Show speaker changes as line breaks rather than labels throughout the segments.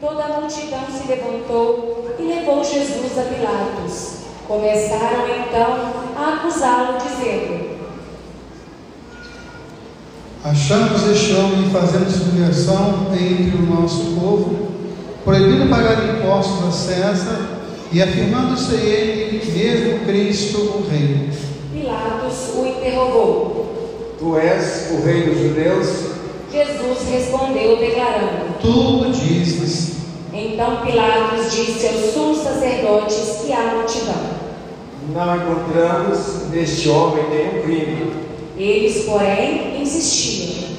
toda a multidão se levantou e levou Jesus a Pilatos. Começaram então a acusá-lo, dizendo:
Achamos este homem fazendo subversão entre o nosso povo, proibindo pagar impostos a César e afirmando-se ele mesmo Cristo, o Rei.
Pilatos o interrogou.
Tu és o rei dos judeus?
Jesus respondeu, declarando:
Tu o dizes.
Então Pilatos disse aos sumos sacerdotes e à multidão:
Não encontramos neste homem nenhum crime.
Eles, porém, insistiam.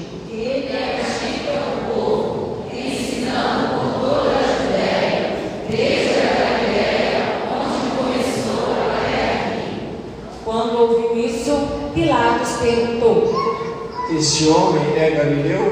Quando ouviu isso, Pilatos perguntou:
Este homem é Galileu?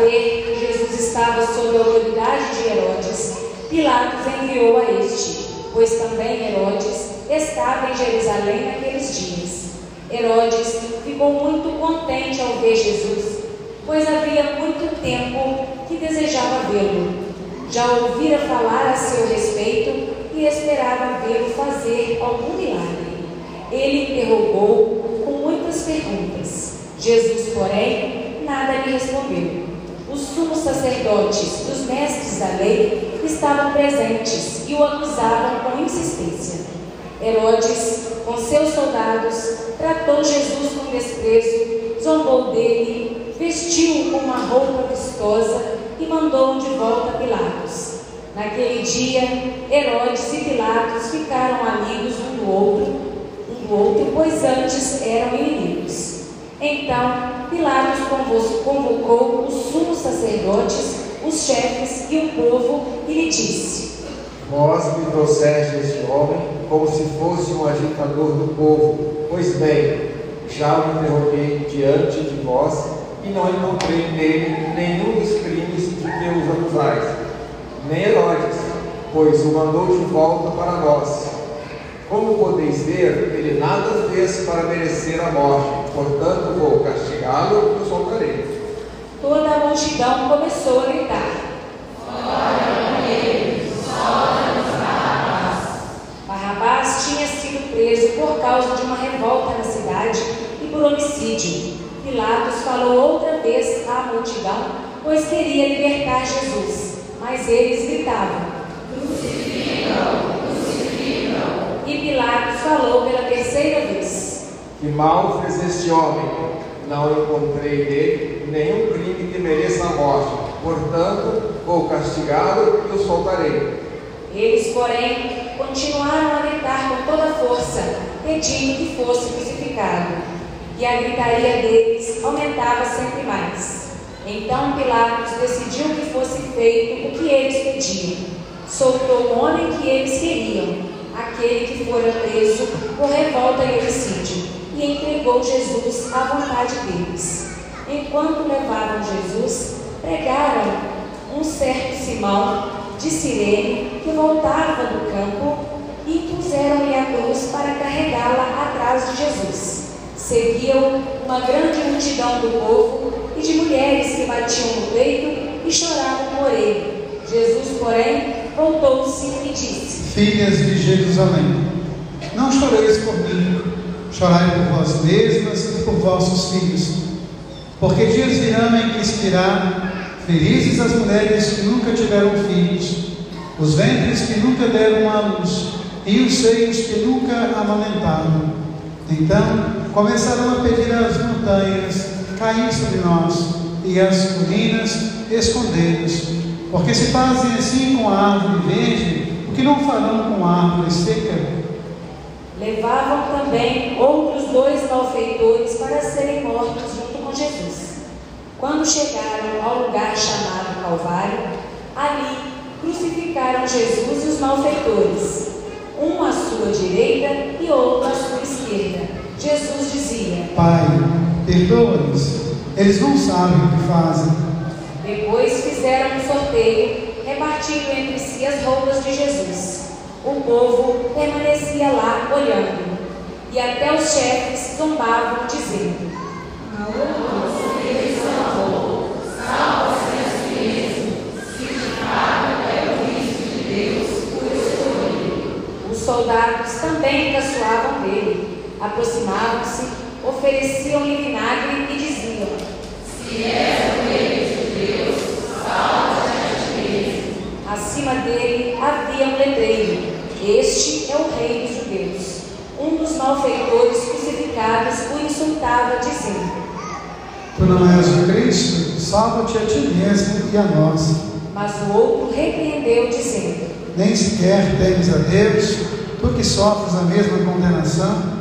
Saber que Jesus estava sob a autoridade de Herodes, Pilatos enviou a este, pois também Herodes estava em Jerusalém naqueles dias. Herodes ficou muito contente ao ver Jesus, pois havia muito tempo que desejava vê-lo. Já ouvira falar a seu respeito e esperava vê-lo fazer algum milagre. Ele interrogou com muitas perguntas. Jesus, porém, nada lhe respondeu. Os sumos sacerdotes e os mestres da lei estavam presentes e o acusavam com insistência. Herodes, com seus soldados, tratou Jesus com desprezo, zombou dele, vestiu-o com uma roupa vistosa e mandou-o de volta a Pilatos. Naquele dia, Herodes e Pilatos ficaram amigos um do outro, um do outro, pois antes eram inimigos. Então, Pilatos convo- convocou os sumos sacerdotes, os chefes e o povo e lhe disse:
Vós me trouxeste este homem como se fosse um agitador do povo. Pois bem, já o interroguei diante de vós e não encontrei nele nenhum dos crimes de que os acusais, nem Herodes, pois o mandou de volta para nós. Como podeis ver, ele nada fez para merecer a morte, portanto vou castigá-lo e o soltarei.
Toda a multidão começou a gritar. Barrabás tinha sido preso por causa de uma revolta na cidade e por homicídio. Pilatos falou outra vez à multidão, pois queria libertar Jesus. Mas eles gritavam: E Pilatos falou pela terceira vez:
Que mal fez este homem? Não encontrei nele nenhum crime que mereça a morte. Portanto, vou castigá-lo e o soltarei.
Eles, porém, continuaram a gritar com toda força, pedindo que fosse crucificado. E a gritaria deles aumentava sempre mais. Então Pilatos decidiu que fosse feito o que eles pediam. Soltou o homem que eles queriam, aquele que fora preso por revolta e homicídio, e entregou Jesus à vontade deles. Enquanto levavam Jesus, pregaram um certo Simão de Cirene que voltava do campo e impuseram-lhe a cruz para carregá-la atrás de Jesus. Seguiam uma grande multidão do povo e de mulheres que batiam no peito e choravam por ele. Jesus, porém, voltou-se e disse:
Filhas de Jerusalém, não choreis por mim, chorai por vós mesmas e por vossos filhos. Porque dias virão em que expirarão, felizes as mulheres que nunca tiveram filhos, os ventres que nunca deram à luz, e os seios que nunca amamentaram. Então começarão a pedir às montanhas cair sobre nós, e às colinas esconder-nos. Porque se fazem assim com a árvore verde, o que não farão com a árvore seca?
Levavam também outros dois malfeitores para serem mortos junto com Jesus. Quando chegaram ao lugar chamado Calvário, ali crucificaram Jesus e os malfeitores, um à sua direita e outro à sua esquerda. Jesus dizia:
Pai, perdoa-nos, eles não sabem o que fazem.
Depois fizeram um sorteio, repartindo entre si as roupas de Jesus. O povo permanecia lá olhando, e até os chefes zombavam, dizendo:
Não. Os
soldados também caçoavam dele, aproximavam-se, ofereciam-lhe Este é o rei dos judeus. Um dos malfeitores crucificados o insultava, dizendo:
Tu não és o Cristo, salva-te a ti mesmo e a nós.
Mas o outro repreendeu, dizendo:
Nem sequer temes a Deus, tu que sofres a mesma condenação.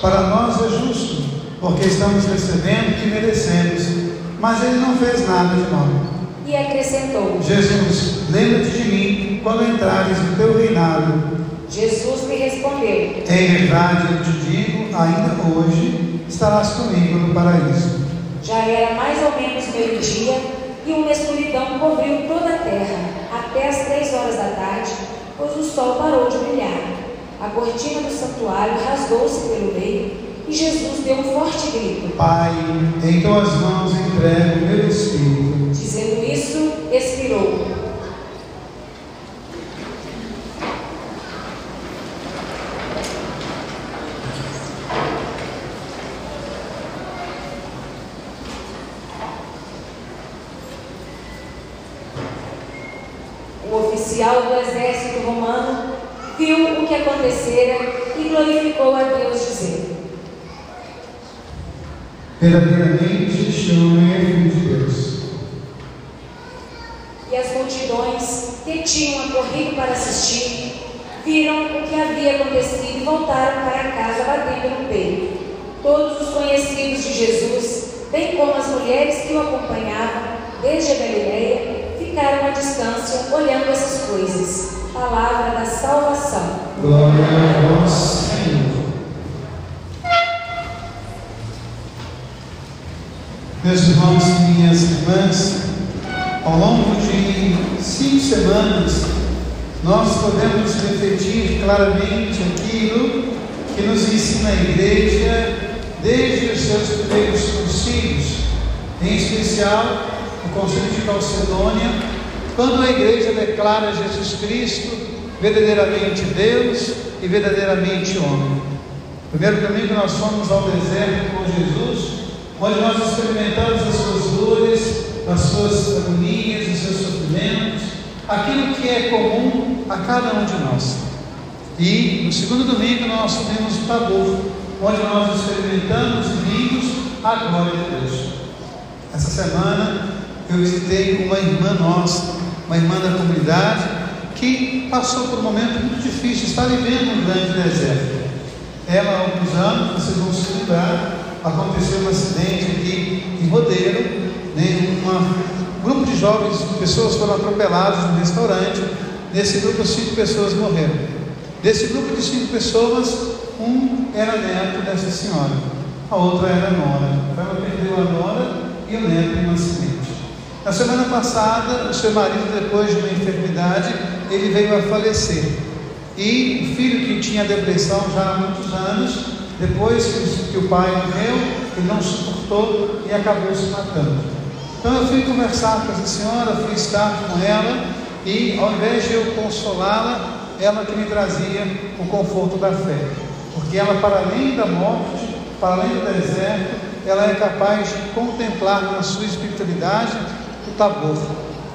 Para nós é justo, porque estamos recebendo o que merecemos. Mas ele não fez nada de mal.
E acrescentou:
Jesus, lembra-te de mim quando entrares no teu reinado.
Jesus lhe respondeu:
Em verdade eu te digo, ainda hoje estarás comigo no paraíso.
Já era mais ou menos meio-dia e uma escuridão cobriu toda a terra até as três horas da tarde, pois o sol parou de brilhar. A cortina do santuário rasgou-se pelo meio e Jesus deu um forte grito.
Pai, em tuas mãos entrego o meu espírito.
Dizendo isso, expirou. O oficial do exército romano viu o que acontecera e glorificou a Deus, dizendo:
Verdadeiramente este homem é filho de Deus.
E as multidões que tinham acorrido para assistir viram o que havia acontecido e voltaram para casa batendo no peito. Todos os conhecidos de Jesus, bem como as mulheres que o acompanhavam desde a Galileia, ficaram à distância olhando essas coisas. Palavra da salvação.
Glória a vós, Senhor. Meus irmãos e minhas irmãs, ao longo de cinco semanas, nós podemos refletir claramente aquilo que nos ensina a igreja desde os seus primeiros concílios, em especial o concílio de Calcedônia, quando a igreja declara Jesus Cristo verdadeiramente Deus e verdadeiramente homem. Primeiro domingo nós fomos ao deserto com Jesus, onde nós experimentamos as suas dores, as suas agonias, os seus sofrimentos, aquilo que é comum a cada um de nós. E no segundo domingo nós subimos o Tabor, onde nós experimentamos vimos a glória de Deus. Essa semana eu visitei uma irmã nossa, uma irmã da comunidade, que passou por um momento muito difícil, está vivendo um grande deserto. Ela, há alguns anos, vocês vão se lembrar, aconteceu um acidente aqui em Rodeiro, né, um grupo de jovens, pessoas foram atropeladas no restaurante, nesse grupo cinco pessoas morreram. Desse grupo de cinco pessoas, um era neto dessa senhora, a outra era nora. Então ela perdeu a nora e o neto em um acidente. Na semana passada, o seu marido, depois de uma enfermidade, ele veio a falecer. E o filho que tinha depressão já há muitos anos, depois que, o pai morreu, ele não suportou e acabou se matando. Então eu fui conversar com essa senhora, fui estar com ela e ao invés de eu consolá-la, ela que me trazia o conforto da fé. Porque ela, para além da morte, para além do deserto, ela é capaz de contemplar na sua espiritualidade o tabor,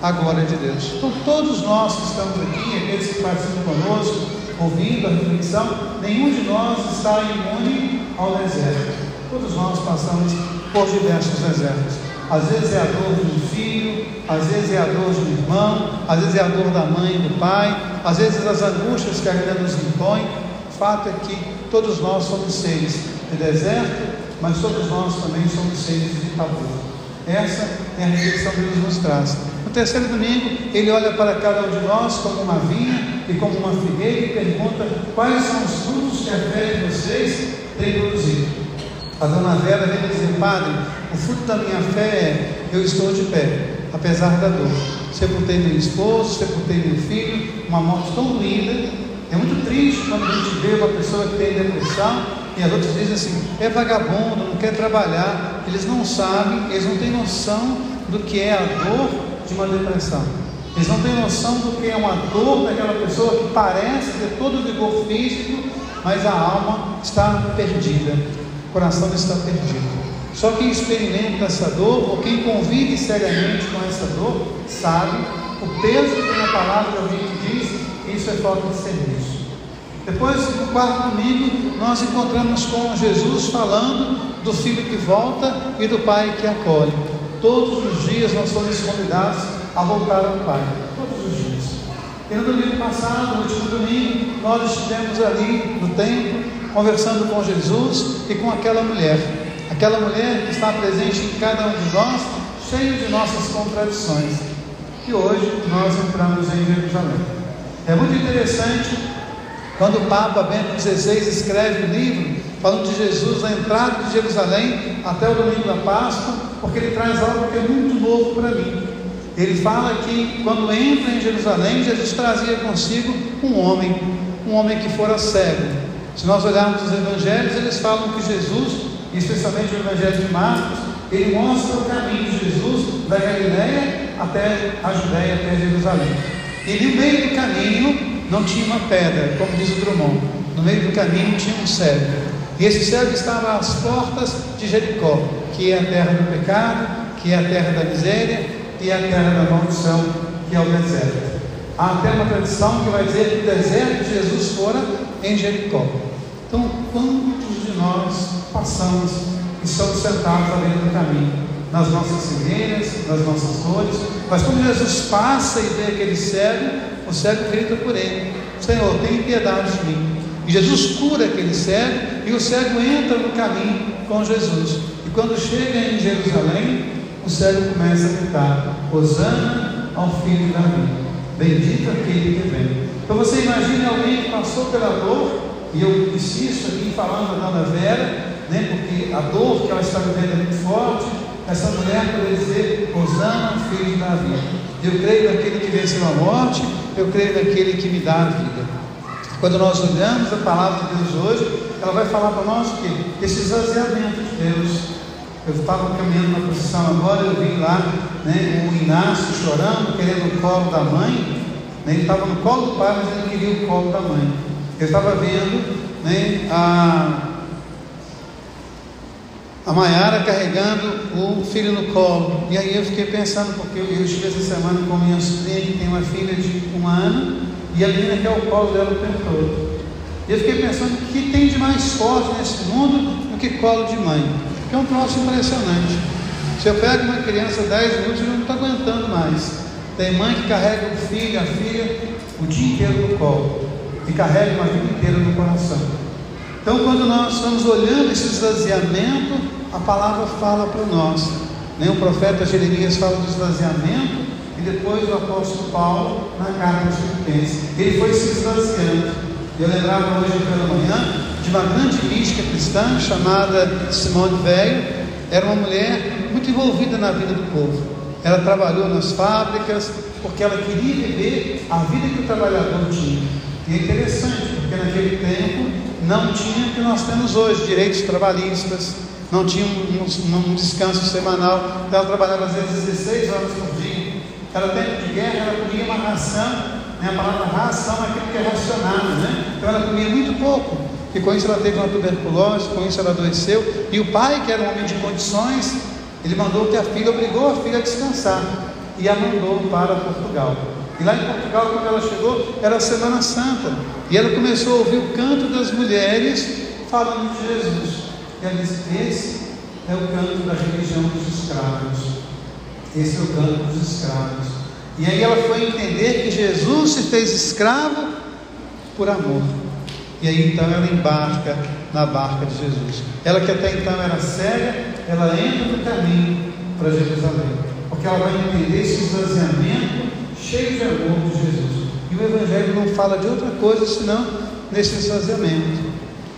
a glória de Deus. Então, todos nós que estamos aqui, aqueles que participam conosco, ouvindo a reflexão, nenhum de nós está imune ao deserto. Todos nós passamos por diversos desertos. Às vezes é a dor de um filho, às vezes é a dor de um irmão, às vezes é a dor da mãe e do pai, às vezes as angústias que a vida nos impõe. O fato é que todos nós somos seres de deserto, mas todos nós também somos seres de tabor. Essa é a reflexão que Deus nos traz. No terceiro domingo, ele olha para cada um de nós como uma vinha e como uma figueira pergunta quais são os frutos que a fé de vocês tem produzido. A dona Vera vem dizer, Padre, o fruto da minha fé é eu estou de pé, apesar da dor. Sepultei meu esposo, sepultei meu filho, uma morte tão doída. É muito triste quando a gente vê uma pessoa que tem depressão e as outras dizem assim: é vagabundo, não quer trabalhar. Eles não sabem, eles não têm noção do que é a dor de uma depressão. Eles não têm noção do que é uma dor daquela pessoa que parece ter todo o vigor físico, mas a alma está perdida, o coração está perdido. Só quem experimenta essa dor, ou quem convive seriamente com essa dor, sabe o peso que a palavra de alguém diz: isso é falta de serviço. Depois, no quarto domingo, nós encontramos com Jesus falando do filho que volta e do pai que acolhe. Todos os dias nós somos convidados a voltar ao Pai. Todos os dias. E no domingo passado, no último domingo, nós estivemos ali no templo, conversando com Jesus e com aquela mulher. Aquela mulher que está presente em cada um de nós, cheio de nossas contradições. E hoje nós entramos em Jerusalém. É muito interessante quando o Papa Bento XVI escreve o livro falando de Jesus na entrada de Jerusalém até o domingo da Páscoa, porque ele traz algo que é muito novo para mim. Ele fala que quando entra em Jerusalém, Jesus trazia consigo um homem, um homem que fora cego. Se nós olharmos os evangelhos, eles falam que Jesus, especialmente o evangelho de Marcos, ele mostra o caminho de Jesus da Galiléia até a Judéia, até Jerusalém. E no meio do caminho não tinha uma pedra, como diz o Drummond. No meio do caminho tinha um cego. E esse cego estava às portas de Jericó, que é a terra do pecado, que é a terra da miséria, e a terra da maldição, que é o deserto. Há até uma tradição que vai dizer que o deserto de Jesus fora em Jericó. Então, quantos de nós passamos e estamos sentados ali no caminho, nas nossas cegueiras, nas nossas dores, mas quando Jesus passa e vê aquele cego, o cego grita por ele: Senhor, tem piedade de mim. E Jesus cura aquele cego e o cego entra no caminho com Jesus. E quando chega em Jerusalém, o cego começa a gritar: Hosana ao filho de Davi, bendito aquele que vem. Então você imagine alguém que passou pela dor, e eu insisto aqui falando da Dona Vera, né, porque a dor que ela está vivendo é muito forte. Essa mulher poderia dizer: Hosana ao filho de Davi. Eu creio naquele que venceu a morte, eu creio naquele que me dá a vida. Quando nós olhamos a palavra de Deus hoje, ela vai falar para nós o quê? Esse esvaziamento de Deus, eu estava caminhando na procissão agora, eu vi lá né, o Inácio chorando, querendo o colo da mãe. Né, ele estava no colo do pai, mas ele queria o colo da mãe. Eu estava vendo né, a, a Maiara carregando o filho no colo. E aí eu fiquei pensando, porque eu, eu estive essa semana com minha sobrinha que tem uma filha de um ano, e a menina quer o colo dela o tempo todo. E eu fiquei pensando o que tem de mais forte nesse mundo do que colo de mãe é um troço impressionante. Se eu pego uma criança 10 minutos, eu não estou aguentando mais. Tem mãe que carrega o filho, a filha, o dia inteiro no colo e carrega uma vida inteira no coração. Então, quando nós estamos olhando esse esvaziamento, a palavra fala para nós. Nem o profeta Jeremias fala do esvaziamento e depois o apóstolo Paulo na carta aos Filipenses. Ele foi se esvaziando. Eu lembrava hoje pela manhã de uma grande mística cristã chamada Simone Veil. Era uma mulher muito envolvida na vida do povo. Ela trabalhou nas fábricas porque ela queria viver a vida que o trabalhador tinha. E é interessante, porque naquele tempo não tinha o que nós temos hoje, direitos trabalhistas, não tinha um, um, um descanso semanal. Então ela trabalhava às vezes 16 horas por dia. Era tempo de guerra, ela comia uma ração, né? a palavra ração é aquilo que é racionado, né? Então ela comia muito pouco e com isso ela teve uma tuberculose, com isso ela adoeceu. E o pai, que era um homem de condições, ele mandou que a filha, obrigou a filha a descansar e a mandou para Portugal. E lá em Portugal, quando ela chegou, era a Semana Santa. E ela começou a ouvir o canto das mulheres falando de Jesus. E ela disse: Esse é o canto da religião dos escravos. Esse é o canto dos escravos. E aí ela foi entender que Jesus se fez escravo por amor. E aí então ela embarca na barca de Jesus. Ela que até então era cega, ela entra no caminho para Jerusalém. Porque ela vai entender esse esvaziamento cheio de amor de Jesus. E o Evangelho não fala de outra coisa senão nesse esvaziamento.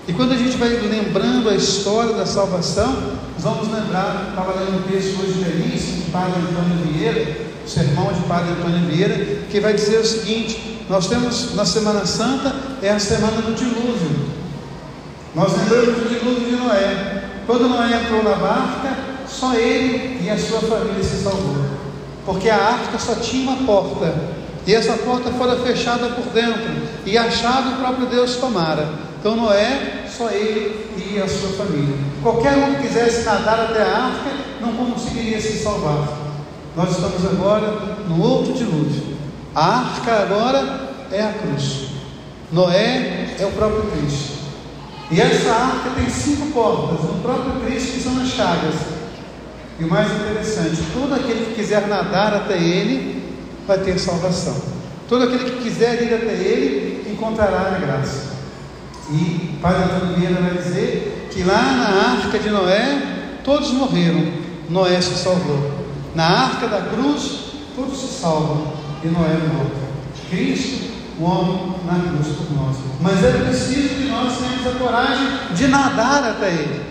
E quando a gente vai lembrando a história da salvação, vamos lembrar, estava lendo um texto hoje belíssimo de Padre Antônio Vieira, o sermão de Padre Antônio Vieira, que vai dizer o seguinte: nós temos na Semana Santa, é a semana do dilúvio. Nós lembramos do dilúvio de Noé. Quando Noé entrou na barca, só ele e a sua família se salvou. porque a arca só tinha uma porta, e essa porta fora fechada por dentro, e a chave o próprio Deus tomara. Então Noé, só ele e a sua família. Qualquer um que quisesse nadar até a arca não conseguiria se salvar. Nós estamos agora no outro dilúvio. A arca agora é a cruz. Noé é o próprio Cristo. E essa arca tem cinco portas, no próprio Cristo que são as chagas. E o mais interessante, todo aquele que quiser nadar até ele vai ter salvação. Todo aquele que quiser ir até ele encontrará a graça. E Padre Antônio Vieira vai dizer que lá na arca de Noé todos morreram, Noé se salvou. Na arca da cruz todos se salvam e Noé morre. Cristo o homem na cruz por nós. Mas é preciso que nós tenhamos a coragem de nadar até Ele.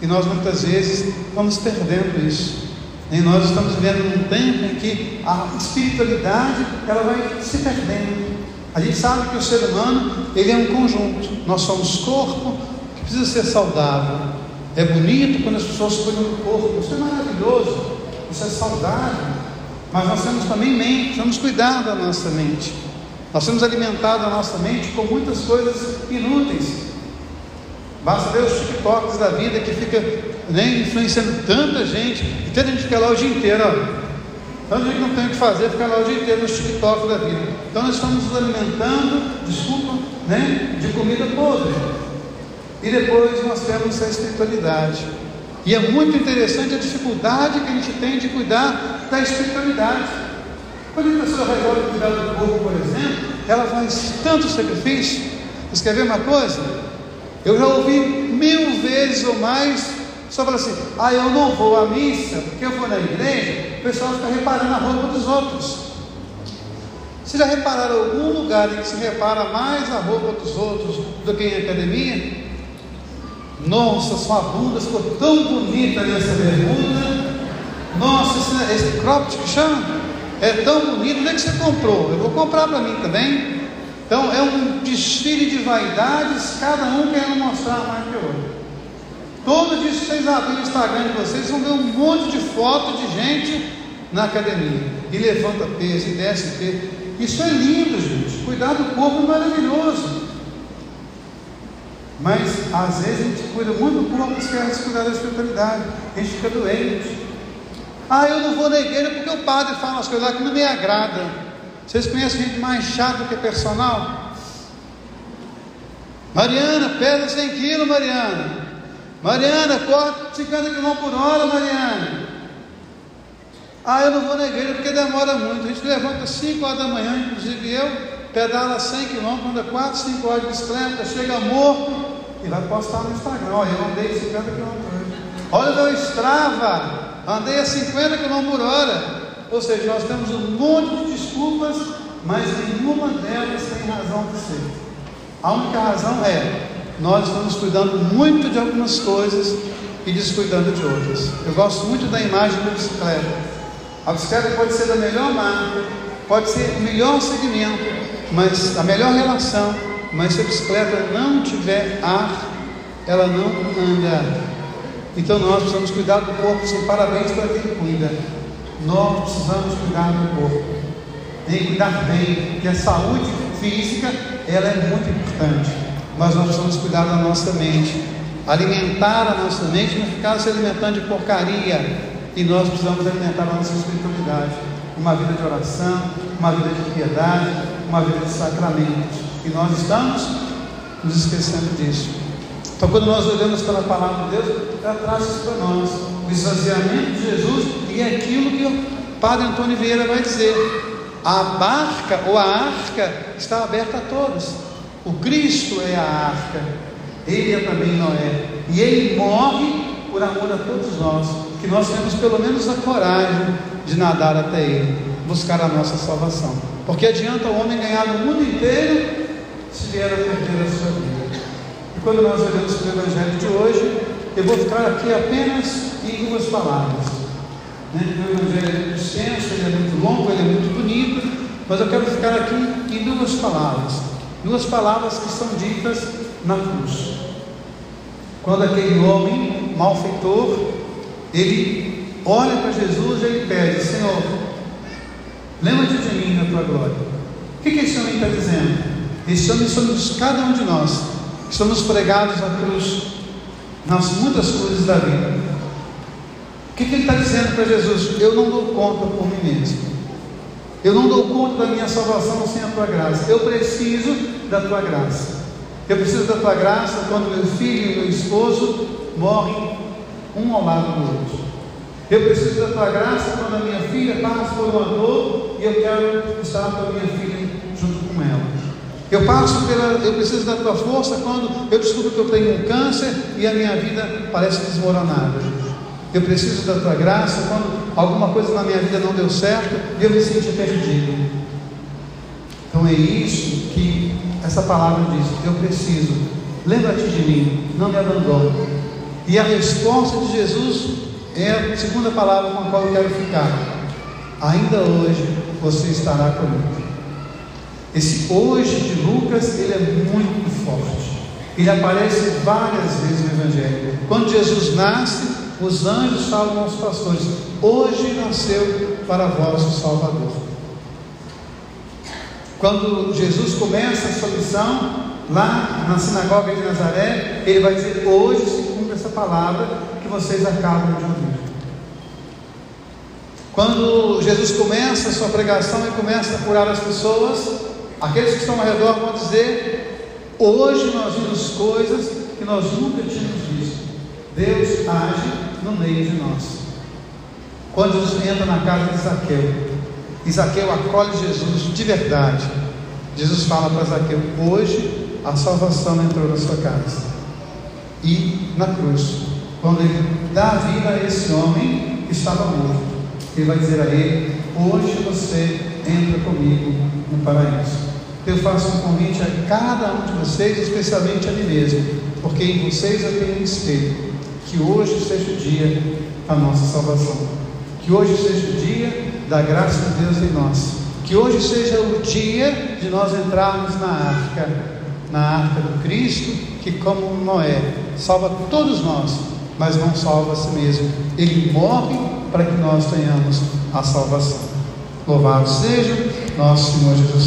E nós muitas vezes vamos perdendo isso. E nós estamos vivendo num tempo em que a espiritualidade ela vai se perdendo. A gente sabe que o ser humano ele é um conjunto. Nós somos corpo que precisa ser saudável. É bonito quando as pessoas põem no corpo. Isso é maravilhoso. Isso é saudável. Mas nós temos também mente. Vamos cuidar da nossa mente. Nós temos alimentado a nossa mente com muitas coisas inúteis. Basta ver os TikToks da vida que fica né, influenciando tanta gente, e tanta gente fica lá o dia inteiro, ó. Tanta gente não tem o que fazer, fica lá o dia inteiro nos TikToks da vida. Então nós estamos nos alimentando, desculpa, né, de comida podre. E depois nós temos a espiritualidade. E é muito interessante a dificuldade que a gente tem de cuidar da espiritualidade. Quando a pessoa resolve cuidar do corpo, por exemplo, ela faz tanto sacrifício. Você quer ver uma coisa? Eu já ouvi mil vezes ou mais só fala assim: ah, eu não vou à missa porque eu vou na igreja. O pessoal fica reparando a roupa dos outros. Vocês já repararam algum lugar em que se repara mais a roupa dos outros do que em academia? Nossa, sua bunda ficou tão bonita nessa bermuda. Nossa, esse, esse cropped que chama? É tão bonito, onde é que você comprou? Eu vou comprar para mim também. Então é um desfile de vaidades, cada um querendo mostrar mais que o outro. Todo dia vocês abrem o Instagram de vocês, vão ver um monte de fotos de gente na academia. E levanta peso, e desce peso. Isso é lindo, gente. Cuidar do corpo é maravilhoso. Mas às vezes a gente cuida muito do corpo, esquece de cuidar da espiritualidade. A gente fica doente. Ah, eu não vou na igreja porque o padre fala as coisas que não me agrada. Vocês conhecem gente mais chata que personal? Mariana, pesa 100 quilos, Mariana. Mariana, corta 50 km por hora, Mariana. Ah, eu não vou na igreja porque demora muito. A gente levanta 5 horas da manhã, inclusive eu, pedala 100 km, anda 4, 5 horas de bicicleta, chega morto e vai postar no Instagram. Olha, eu andei 50 km. Olha o meu Strava andei a 50 km por hora. Ou seja, nós temos um monte de desculpas, mas nenhuma delas tem razão de ser. A única razão é nós estamos cuidando muito de algumas coisas e descuidando de outras. Eu gosto muito da imagem da bicicleta. A bicicleta pode ser da melhor marca, pode ser o melhor segmento, mas a melhor relação, mas se a bicicleta não tiver ar, ela não anda. Então nós precisamos cuidar do corpo, sim, parabéns para quem cuida. Nós precisamos cuidar do corpo. Cuidar bem, porque a saúde física ela é muito importante. Mas nós precisamos cuidar da nossa mente. Alimentar a nossa mente, não ficar se alimentando de porcaria. E nós precisamos alimentar a nossa espiritualidade. Uma vida de oração, uma vida de piedade, uma vida de sacramentos. E nós estamos nos esquecendo disso. Então, quando nós olhamos para a palavra de Deus, ela traz isso para nós: o esvaziamento de Jesus e aquilo que o Padre Antônio Vieira vai dizer. A barca ou a arca está aberta a todos. O Cristo é a arca, ele é também Noé, e ele morre por amor a todos nós, que nós temos pelo menos a coragem de nadar até ele, buscar a nossa salvação. Porque adianta o homem ganhar o mundo inteiro se vier a perder a sua vida quando nós olhamos para o Evangelho de hoje, eu vou ficar aqui apenas em duas palavras. Né? O Evangelho é muito extenso, ele é muito longo, ele é muito bonito, mas eu quero ficar aqui em duas palavras. Duas palavras que são ditas na cruz. Quando aquele homem malfeitor, ele olha para Jesus e ele pede: Senhor, lembra-te de mim na tua glória. O que, que esse homem está dizendo? Esse homem somos cada um de nós, estamos pregados à cruz nas muitas coisas da vida. O que, que ele está dizendo para Jesus? Eu não dou conta por mim mesmo. Eu não dou conta da minha salvação sem a tua graça. Eu preciso da tua graça. Eu preciso da tua graça quando meu filho e meu esposo morrem um ao lado do outro. Eu preciso da tua graça quando a minha filha passa por uma dor e eu quero estar com a minha filha junto com ela. Eu passo pela, eu preciso da tua força quando eu descubro que eu tenho um câncer e a minha vida parece desmoronada. Eu preciso da tua graça quando alguma coisa na minha vida não deu certo e eu me sinto perdido. Então é isso que essa palavra diz: eu preciso. Lembra-te de mim, não me abandone. E a resposta de Jesus é a segunda palavra com a qual eu quero ficar. Ainda hoje você estará comigo. Esse hoje de Lucas, ele é muito forte. Ele aparece várias vezes no Evangelho. Quando Jesus nasce, os anjos falam aos pastores: Hoje nasceu para vós o Salvador. Quando Jesus começa a sua missão, lá na sinagoga de Nazaré, ele vai dizer: Hoje se cumpre essa palavra vocês acabam de ouvir. Quando Jesus começa a sua pregação e começa a curar as pessoas, aqueles que estão ao redor vão dizer: Hoje nós vimos coisas que nós nunca tínhamos visto. Deus age no meio de nós. Quando Jesus entra na casa de Zaqueu, e Zaqueu acolhe Jesus de verdade. Jesus fala para Zaqueu: Hoje a salvação entrou na sua casa. E na cruz, quando ele dá vida a esse homem que estava morto, ele vai dizer a ele: Hoje você entra comigo no paraíso. Eu faço um convite a cada um de vocês, especialmente a mim mesmo, porque em vocês eu tenho um espelho. Que hoje seja o dia da nossa salvação. Que hoje seja o dia da graça de Deus em nós. Que hoje seja o dia de nós entrarmos na arca, na arca do Cristo, que como Noé, salva todos nós, mas não salva a si mesmo. Ele morre para que nós tenhamos a salvação. Louvado seja nosso Senhor Jesus.